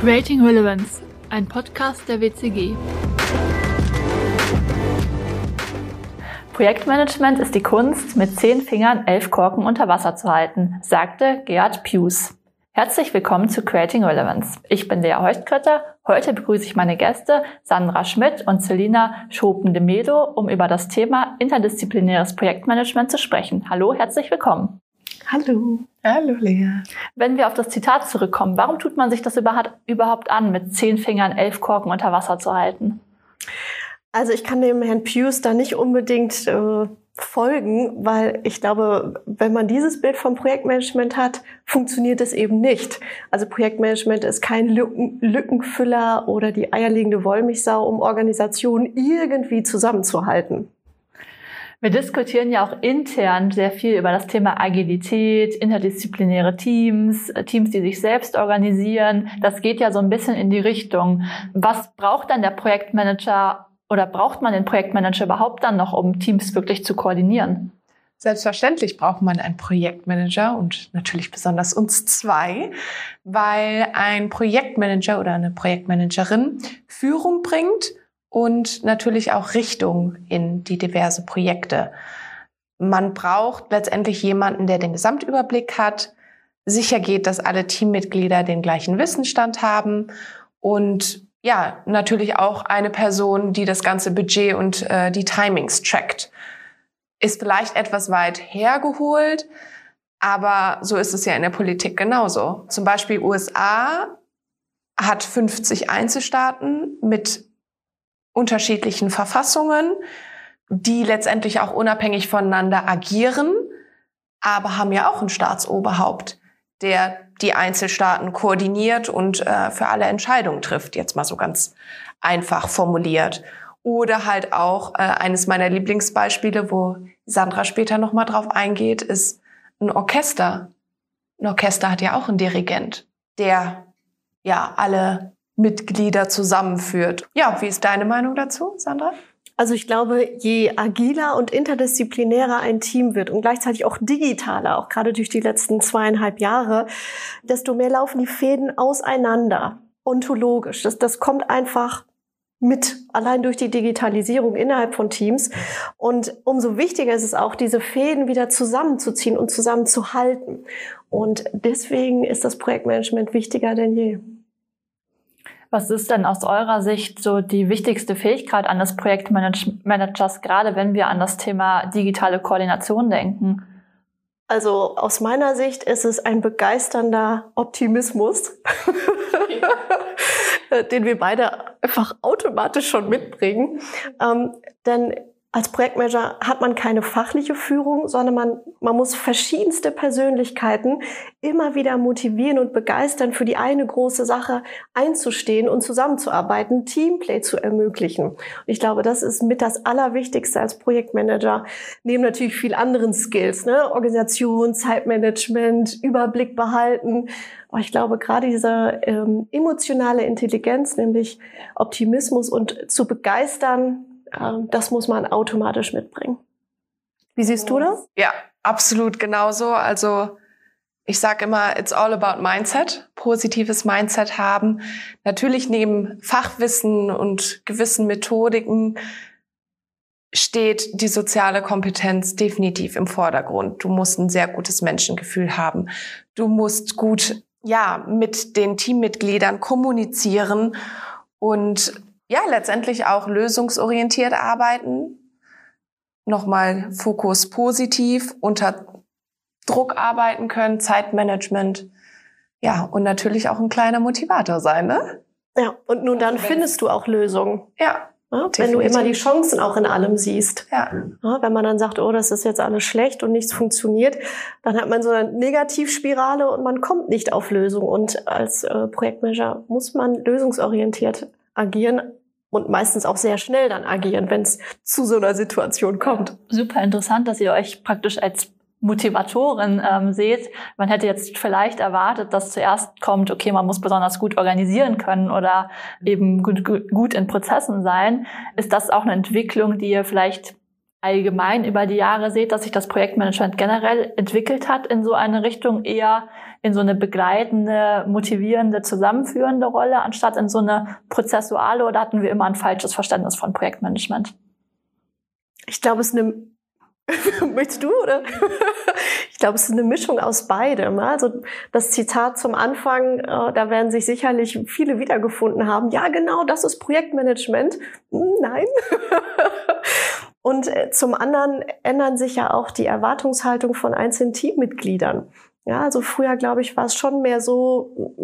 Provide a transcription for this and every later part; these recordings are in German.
Creating Relevance, ein Podcast der WCG. Projektmanagement ist die Kunst, mit zehn Fingern elf Korken unter Wasser zu halten, sagte Gerhard Pius. Herzlich willkommen zu Creating Relevance. Ich bin Lea Heustkötter. Heute begrüße ich meine Gäste Sandra Schmidt und Celina Schopen-de-Medo, um über das Thema interdisziplinäres Projektmanagement zu sprechen. Hallo, herzlich willkommen. Hallo. Hallo, Lea. Wenn wir auf das Zitat zurückkommen, warum tut man sich das überhaupt an, mit zehn Fingern elf Korken unter Wasser zu halten? Also ich kann dem Herrn Pius da nicht unbedingt äh, folgen, weil ich glaube, wenn man dieses Bild vom Projektmanagement hat, funktioniert es eben nicht. Also Projektmanagement ist kein Lücken, Lückenfüller oder die eierlegende Wollmilchsau, um Organisationen irgendwie zusammenzuhalten. Wir diskutieren ja auch intern sehr viel über das Thema Agilität, interdisziplinäre Teams, Teams, die sich selbst organisieren. Das geht ja so ein bisschen in die Richtung. Was braucht dann der Projektmanager oder braucht man den Projektmanager überhaupt dann noch, um Teams wirklich zu koordinieren? Selbstverständlich braucht man einen Projektmanager und natürlich besonders uns zwei, weil ein Projektmanager oder eine Projektmanagerin Führung bringt und natürlich auch Richtung in die diverse Projekte. Man braucht letztendlich jemanden, der den Gesamtüberblick hat, sicher geht, dass alle Teammitglieder den gleichen Wissensstand haben und ja, natürlich auch eine Person, die das ganze Budget und äh, die Timings trackt. Ist vielleicht etwas weit hergeholt, aber so ist es ja in der Politik genauso. Zum Beispiel USA hat 50 Einzelstaaten mit unterschiedlichen Verfassungen, die letztendlich auch unabhängig voneinander agieren, aber haben ja auch ein Staatsoberhaupt, der die Einzelstaaten koordiniert und äh, für alle Entscheidungen trifft, jetzt mal so ganz einfach formuliert. Oder halt auch äh, eines meiner Lieblingsbeispiele, wo Sandra später nochmal drauf eingeht, ist ein Orchester. Ein Orchester hat ja auch einen Dirigent, der ja alle Mitglieder zusammenführt. Ja, wie ist deine Meinung dazu, Sandra? Also ich glaube, je agiler und interdisziplinärer ein Team wird und gleichzeitig auch digitaler, auch gerade durch die letzten zweieinhalb Jahre, desto mehr laufen die Fäden auseinander, ontologisch. Das, das kommt einfach mit, allein durch die Digitalisierung innerhalb von Teams. Und umso wichtiger ist es auch, diese Fäden wieder zusammenzuziehen und zusammenzuhalten. Und deswegen ist das Projektmanagement wichtiger denn je. Was ist denn aus eurer Sicht so die wichtigste Fähigkeit eines Projektmanagers, gerade wenn wir an das Thema digitale Koordination denken? Also aus meiner Sicht ist es ein begeisternder Optimismus, den wir beide einfach automatisch schon mitbringen. Ähm, denn als Projektmanager hat man keine fachliche Führung, sondern man, man muss verschiedenste Persönlichkeiten immer wieder motivieren und begeistern, für die eine große Sache einzustehen und zusammenzuarbeiten, Teamplay zu ermöglichen. Und ich glaube, das ist mit das Allerwichtigste als Projektmanager, neben natürlich viel anderen Skills, ne? Organisation, Zeitmanagement, Überblick behalten. Aber ich glaube, gerade diese ähm, emotionale Intelligenz, nämlich Optimismus und zu begeistern, das muss man automatisch mitbringen. Wie siehst du das? Ja, absolut genauso. Also ich sage immer, it's all about Mindset, positives Mindset haben. Natürlich neben Fachwissen und gewissen Methodiken steht die soziale Kompetenz definitiv im Vordergrund. Du musst ein sehr gutes Menschengefühl haben. Du musst gut, ja, mit den Teammitgliedern kommunizieren und ja, letztendlich auch lösungsorientiert arbeiten. Nochmal Fokus positiv, unter Druck arbeiten können, Zeitmanagement. Ja, und natürlich auch ein kleiner Motivator sein, ne? Ja, und nun dann findest du auch Lösungen. Ja. ja wenn du immer die Chancen auch in allem siehst. Ja. ja. Wenn man dann sagt, oh, das ist jetzt alles schlecht und nichts funktioniert, dann hat man so eine Negativspirale und man kommt nicht auf Lösung. Und als äh, Projektmanager muss man lösungsorientiert agieren, und meistens auch sehr schnell dann agieren, wenn es zu so einer Situation kommt. Super interessant, dass ihr euch praktisch als Motivatorin ähm, seht. Man hätte jetzt vielleicht erwartet, dass zuerst kommt, okay, man muss besonders gut organisieren können oder eben gut, gut, gut in Prozessen sein. Ist das auch eine Entwicklung, die ihr vielleicht allgemein über die Jahre seht, dass sich das Projektmanagement generell entwickelt hat in so eine Richtung eher in so eine begleitende, motivierende, zusammenführende Rolle, anstatt in so eine prozessuale oder hatten wir immer ein falsches Verständnis von Projektmanagement? Ich glaube, es ist eine Möchtest du oder? ich glaube, es ist eine Mischung aus beidem. Also das Zitat zum Anfang, äh, da werden sich sicherlich viele wiedergefunden haben. Ja, genau, das ist Projektmanagement. Hm, nein. Und äh, zum anderen ändern sich ja auch die Erwartungshaltung von einzelnen Teammitgliedern. Ja, also früher, glaube ich, war es schon mehr so,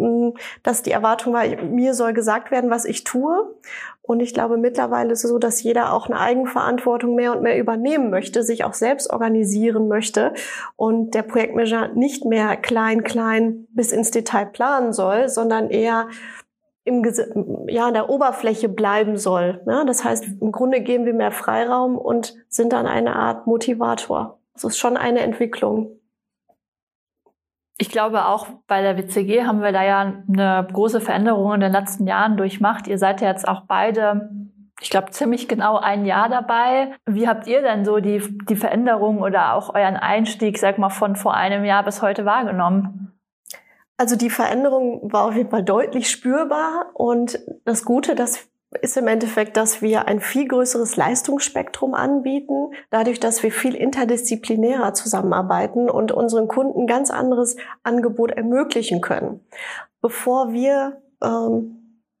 dass die Erwartung war, mir soll gesagt werden, was ich tue. Und ich glaube, mittlerweile ist es so, dass jeder auch eine Eigenverantwortung mehr und mehr übernehmen möchte, sich auch selbst organisieren möchte und der Projektmanager nicht mehr klein, klein bis ins Detail planen soll, sondern eher im, ja, an der Oberfläche bleiben soll. Ja, das heißt, im Grunde geben wir mehr Freiraum und sind dann eine Art Motivator. Das ist schon eine Entwicklung. Ich glaube auch bei der WCG haben wir da ja eine große Veränderung in den letzten Jahren durchmacht. Ihr seid ja jetzt auch beide, ich glaube, ziemlich genau ein Jahr dabei. Wie habt ihr denn so die, die Veränderung oder auch euren Einstieg, sag mal, von vor einem Jahr bis heute wahrgenommen? Also die Veränderung war auf jeden Fall deutlich spürbar und das Gute, dass ist im Endeffekt, dass wir ein viel größeres Leistungsspektrum anbieten, dadurch, dass wir viel interdisziplinärer zusammenarbeiten und unseren Kunden ganz anderes Angebot ermöglichen können. Bevor wir ähm,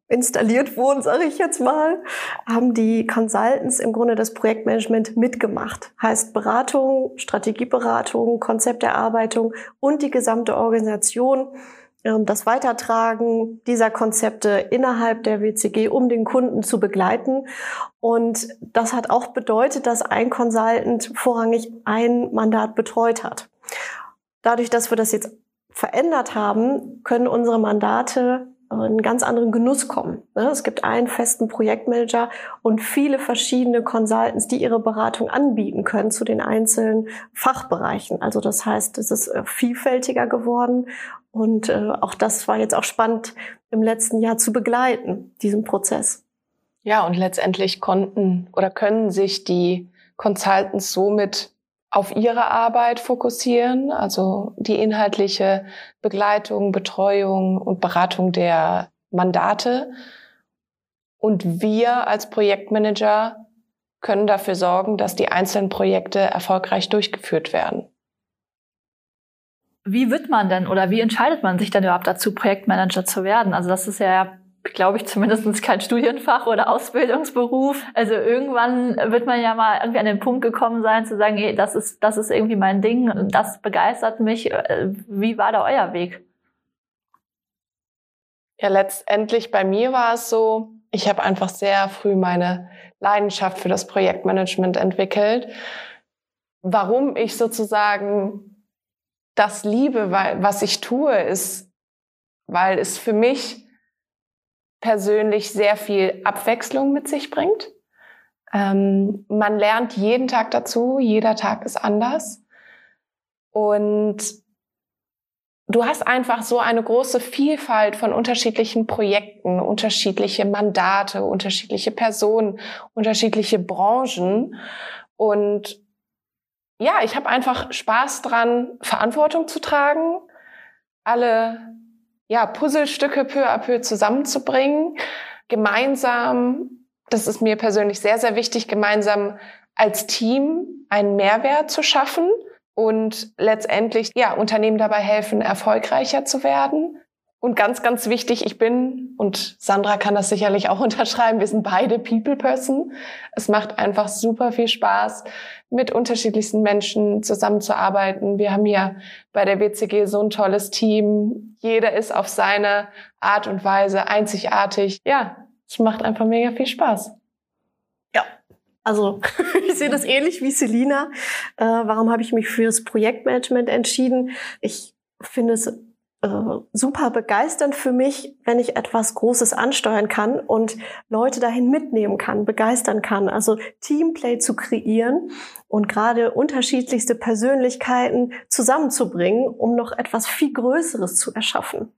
installiert wurden, sage ich jetzt mal, haben die Consultants im Grunde das Projektmanagement mitgemacht. Heißt Beratung, Strategieberatung, Konzepterarbeitung und die gesamte Organisation ähm, das Weitertragen dieser Konzepte innerhalb der WCG, um den Kunden zu begleiten. Und das hat auch bedeutet, dass ein Consultant vorrangig ein Mandat betreut hat. Dadurch, dass wir das jetzt verändert haben, können unsere Mandate einen ganz anderen Genuss kommen. Ne? Es gibt einen festen Projektmanager und viele verschiedene Consultants, die ihre Beratung anbieten können zu den einzelnen Fachbereichen. Also das heißt, es ist äh, vielfältiger geworden und äh, auch das war jetzt auch spannend im letzten Jahr zu begleiten, diesen Prozess. Ja, und letztendlich konnten oder können sich die Consultants somit auf ihre Arbeit fokussieren, also die inhaltliche Begleitung, Betreuung und Beratung der Mandate. Und wir als Projektmanager können dafür sorgen, dass die einzelnen Projekte erfolgreich durchgeführt werden. Wie wird man denn oder wie entscheidet man sich denn überhaupt dazu, Projektmanager zu werden? Also das ist ja glaube ich, zumindest kein Studienfach oder Ausbildungsberuf. Also irgendwann wird man ja mal irgendwie an den Punkt gekommen sein, zu sagen, hey, das ist, das ist irgendwie mein Ding und das begeistert mich. Äh, wie war da euer Weg? Ja, letztendlich bei mir war es so, ich habe einfach sehr früh meine Leidenschaft für das Projektmanagement entwickelt. Warum ich sozusagen das liebe, weil, was ich tue, ist, weil es für mich persönlich sehr viel Abwechslung mit sich bringt. Ähm, man lernt jeden Tag dazu, jeder Tag ist anders. Und du hast einfach so eine große Vielfalt von unterschiedlichen Projekten, unterschiedliche Mandate, unterschiedliche Personen, unterschiedliche Branchen. Und ja, ich habe einfach Spaß dran, Verantwortung zu tragen, alle ja, Puzzlestücke peu à peu zusammenzubringen, gemeinsam, das ist mir persönlich sehr, sehr wichtig, gemeinsam als Team einen Mehrwert zu schaffen und letztendlich, ja, Unternehmen dabei helfen, erfolgreicher zu werden. Und ganz, ganz wichtig, ich bin, und Sandra kann das sicherlich auch unterschreiben, wir sind beide People Person. Es macht einfach super viel Spaß, mit unterschiedlichsten Menschen zusammenzuarbeiten. Wir haben hier bei der WCG so ein tolles Team. Jeder ist auf seine Art und Weise einzigartig. Ja, es macht einfach mega viel Spaß. Ja, also ich sehe das ähnlich wie Selina. Äh, warum habe ich mich für das Projektmanagement entschieden? Ich finde es äh, super begeisternd für mich, wenn ich etwas Großes ansteuern kann und Leute dahin mitnehmen kann, begeistern kann. Also Teamplay zu kreieren und gerade unterschiedlichste Persönlichkeiten zusammenzubringen, um noch etwas viel Größeres zu erschaffen.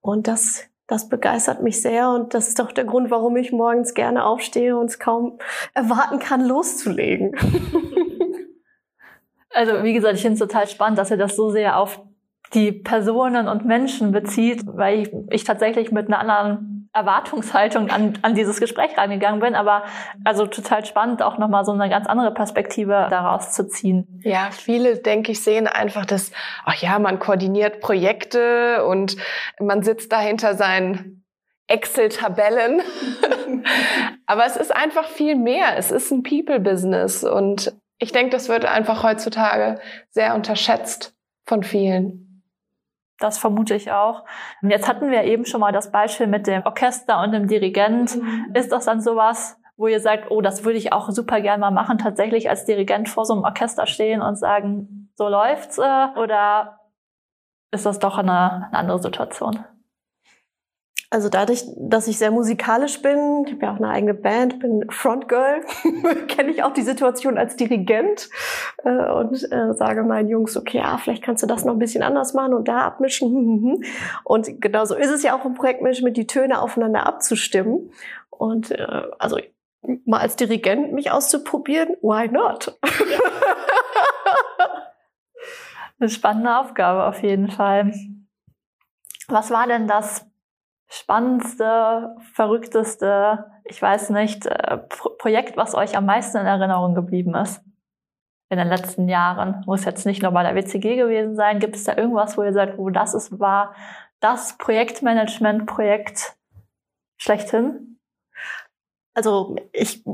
Und das das begeistert mich sehr und das ist doch der Grund, warum ich morgens gerne aufstehe und es kaum erwarten kann, loszulegen. Also wie gesagt, ich finde es total spannend, dass ihr das so sehr auf die Personen und Menschen bezieht, weil ich, ich tatsächlich mit einer anderen Erwartungshaltung an, an dieses Gespräch reingegangen bin. Aber also total spannend, auch nochmal so eine ganz andere Perspektive daraus zu ziehen. Ja, viele, denke ich, sehen einfach, dass, ach ja, man koordiniert Projekte und man sitzt dahinter seinen Excel-Tabellen. Aber es ist einfach viel mehr. Es ist ein People-Business und ich denke, das wird einfach heutzutage sehr unterschätzt von vielen. Das vermute ich auch. Jetzt hatten wir eben schon mal das Beispiel mit dem Orchester und dem Dirigent. Mhm. Ist das dann sowas, wo ihr sagt, oh, das würde ich auch super gern mal machen, tatsächlich als Dirigent vor so einem Orchester stehen und sagen, so läuft's? Äh, oder ist das doch eine, eine andere Situation? Also dadurch, dass ich sehr musikalisch bin, ich habe ja auch eine eigene Band, bin Frontgirl, kenne ich auch die Situation als Dirigent äh, und äh, sage meinen Jungs, okay, ja, vielleicht kannst du das noch ein bisschen anders machen und da abmischen. Und genauso ist es ja auch im Projektmanagement, die Töne aufeinander abzustimmen. Und äh, also mal als Dirigent mich auszuprobieren, why not? Eine spannende Aufgabe auf jeden Fall. Was war denn das spannendste, verrückteste, ich weiß nicht, äh, Projekt, was euch am meisten in Erinnerung geblieben ist? In den letzten Jahren. Muss jetzt nicht nur bei der WCG gewesen sein. Gibt es da irgendwas, wo ihr sagt, wo das ist, war das Projektmanagement-Projekt schlechthin? Also ich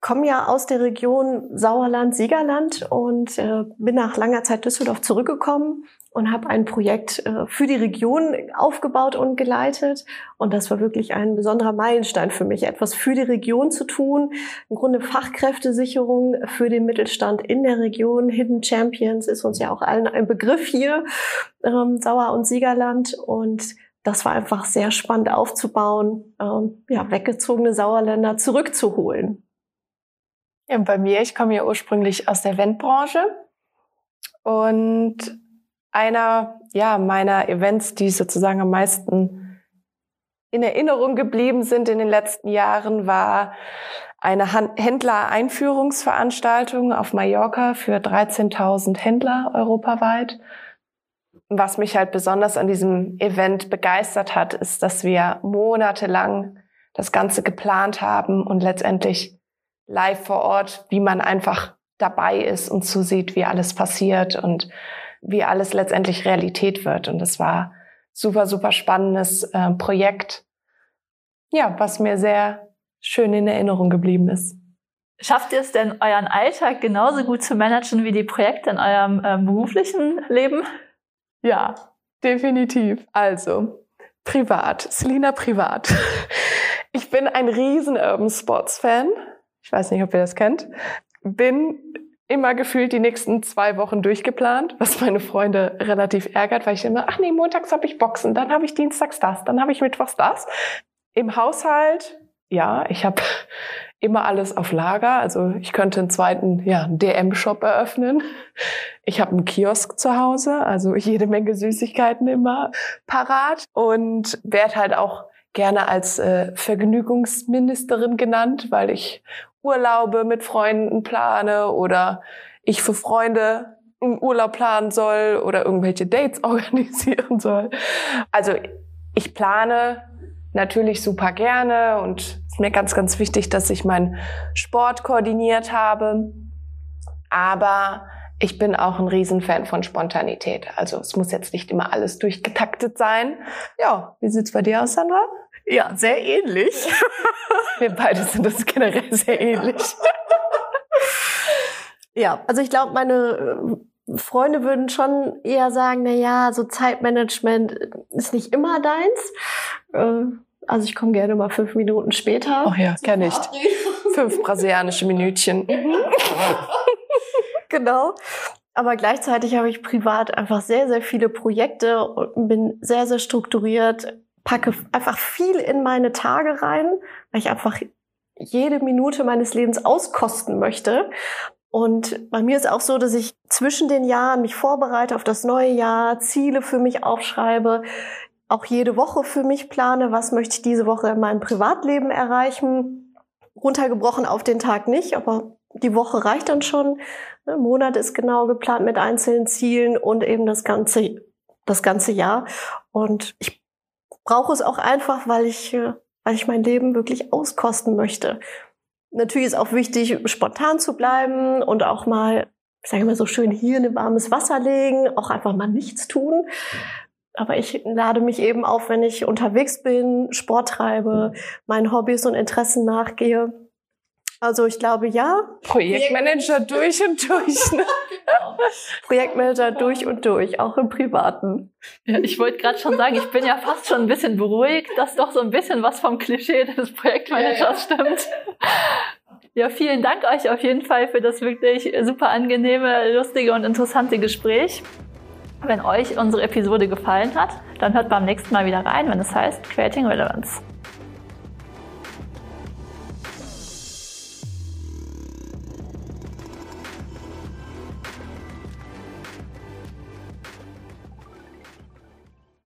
komme ja aus der Region Sauerland, Siegerland und äh, bin nach langer Zeit Düsseldorf zurückgekommen und habe ein Projekt äh, für die Region aufgebaut und geleitet. Und das war wirklich ein besonderer Meilenstein für mich, etwas für die Region zu tun. Im Grunde Fachkräftesicherung für den Mittelstand in der Region. Hidden Champions ist uns ja auch allen ein Begriff hier, ähm, Sauer- und Siegerland. Und das war einfach sehr spannend aufzubauen, ähm, ja, weggezogene Sauerländer zurückzuholen. Ja, bei mir, ich komme ja ursprünglich aus der Eventbranche und einer ja, meiner Events, die sozusagen am meisten in Erinnerung geblieben sind in den letzten Jahren, war eine Händler-Einführungsveranstaltung auf Mallorca für 13.000 Händler europaweit. Was mich halt besonders an diesem Event begeistert hat, ist, dass wir monatelang das Ganze geplant haben und letztendlich live vor Ort, wie man einfach dabei ist und zusieht, wie alles passiert und wie alles letztendlich Realität wird. Und das war super, super spannendes äh, Projekt, ja, was mir sehr schön in Erinnerung geblieben ist. Schafft ihr es denn, euren Alltag genauso gut zu managen wie die Projekte in eurem äh, beruflichen Leben? Ja, definitiv. Also, privat, Selina privat. Ich bin ein riesen Urban Sports Fan. Ich weiß nicht, ob ihr das kennt. Bin immer gefühlt die nächsten zwei Wochen durchgeplant, was meine Freunde relativ ärgert, weil ich immer, ach nee, montags habe ich Boxen, dann habe ich dienstags das, dann habe ich mittwochs das. Im Haushalt, ja, ich habe immer alles auf Lager. Also ich könnte einen zweiten ja, DM-Shop eröffnen. Ich habe einen Kiosk zu Hause, also jede Menge Süßigkeiten immer parat und werde halt auch gerne als äh, Vergnügungsministerin genannt, weil ich Urlaube mit Freunden plane oder ich für Freunde einen Urlaub planen soll oder irgendwelche Dates organisieren soll. Also ich plane natürlich super gerne und es ist mir ganz, ganz wichtig, dass ich meinen Sport koordiniert habe. Aber ich bin auch ein Riesenfan von Spontanität. Also es muss jetzt nicht immer alles durchgetaktet sein. Ja, wie sieht's bei dir aus, Sandra? Ja, sehr ähnlich. Wir beide sind uns generell sehr ähnlich. ja, also ich glaube, meine äh, Freunde würden schon eher sagen, na ja, so Zeitmanagement ist nicht immer deins. Äh, also ich komme gerne mal fünf Minuten später. Ach ja, kenne ich. Fünf brasilianische Minütchen. Mhm. genau. Aber gleichzeitig habe ich privat einfach sehr, sehr viele Projekte und bin sehr, sehr strukturiert, packe einfach viel in meine Tage rein, weil ich einfach jede Minute meines Lebens auskosten möchte. Und bei mir ist auch so, dass ich zwischen den Jahren mich vorbereite auf das neue Jahr, Ziele für mich aufschreibe, auch jede Woche für mich plane, was möchte ich diese Woche in meinem Privatleben erreichen. Runtergebrochen auf den Tag nicht, aber die Woche reicht dann schon. Ein ne, Monat ist genau geplant mit einzelnen Zielen und eben das ganze, das ganze Jahr. Und ich brauche es auch einfach, weil ich, äh, weil ich mein Leben wirklich auskosten möchte. Natürlich ist auch wichtig, spontan zu bleiben und auch mal, ich sage immer so schön, hier in ein warmes Wasser legen, auch einfach mal nichts tun. Aber ich lade mich eben auf, wenn ich unterwegs bin, Sport treibe, meinen Hobbys und Interessen nachgehe. Also ich glaube ja. Projektmanager durch und durch. Ne? Projektmanager durch und durch, auch im Privaten. Ja, ich wollte gerade schon sagen, ich bin ja fast schon ein bisschen beruhigt, dass doch so ein bisschen was vom Klischee des Projektmanagers ja, ja. stimmt. Ja, vielen Dank euch auf jeden Fall für das wirklich super angenehme, lustige und interessante Gespräch. Wenn euch unsere Episode gefallen hat, dann hört beim nächsten Mal wieder rein, wenn es heißt Creating Relevance.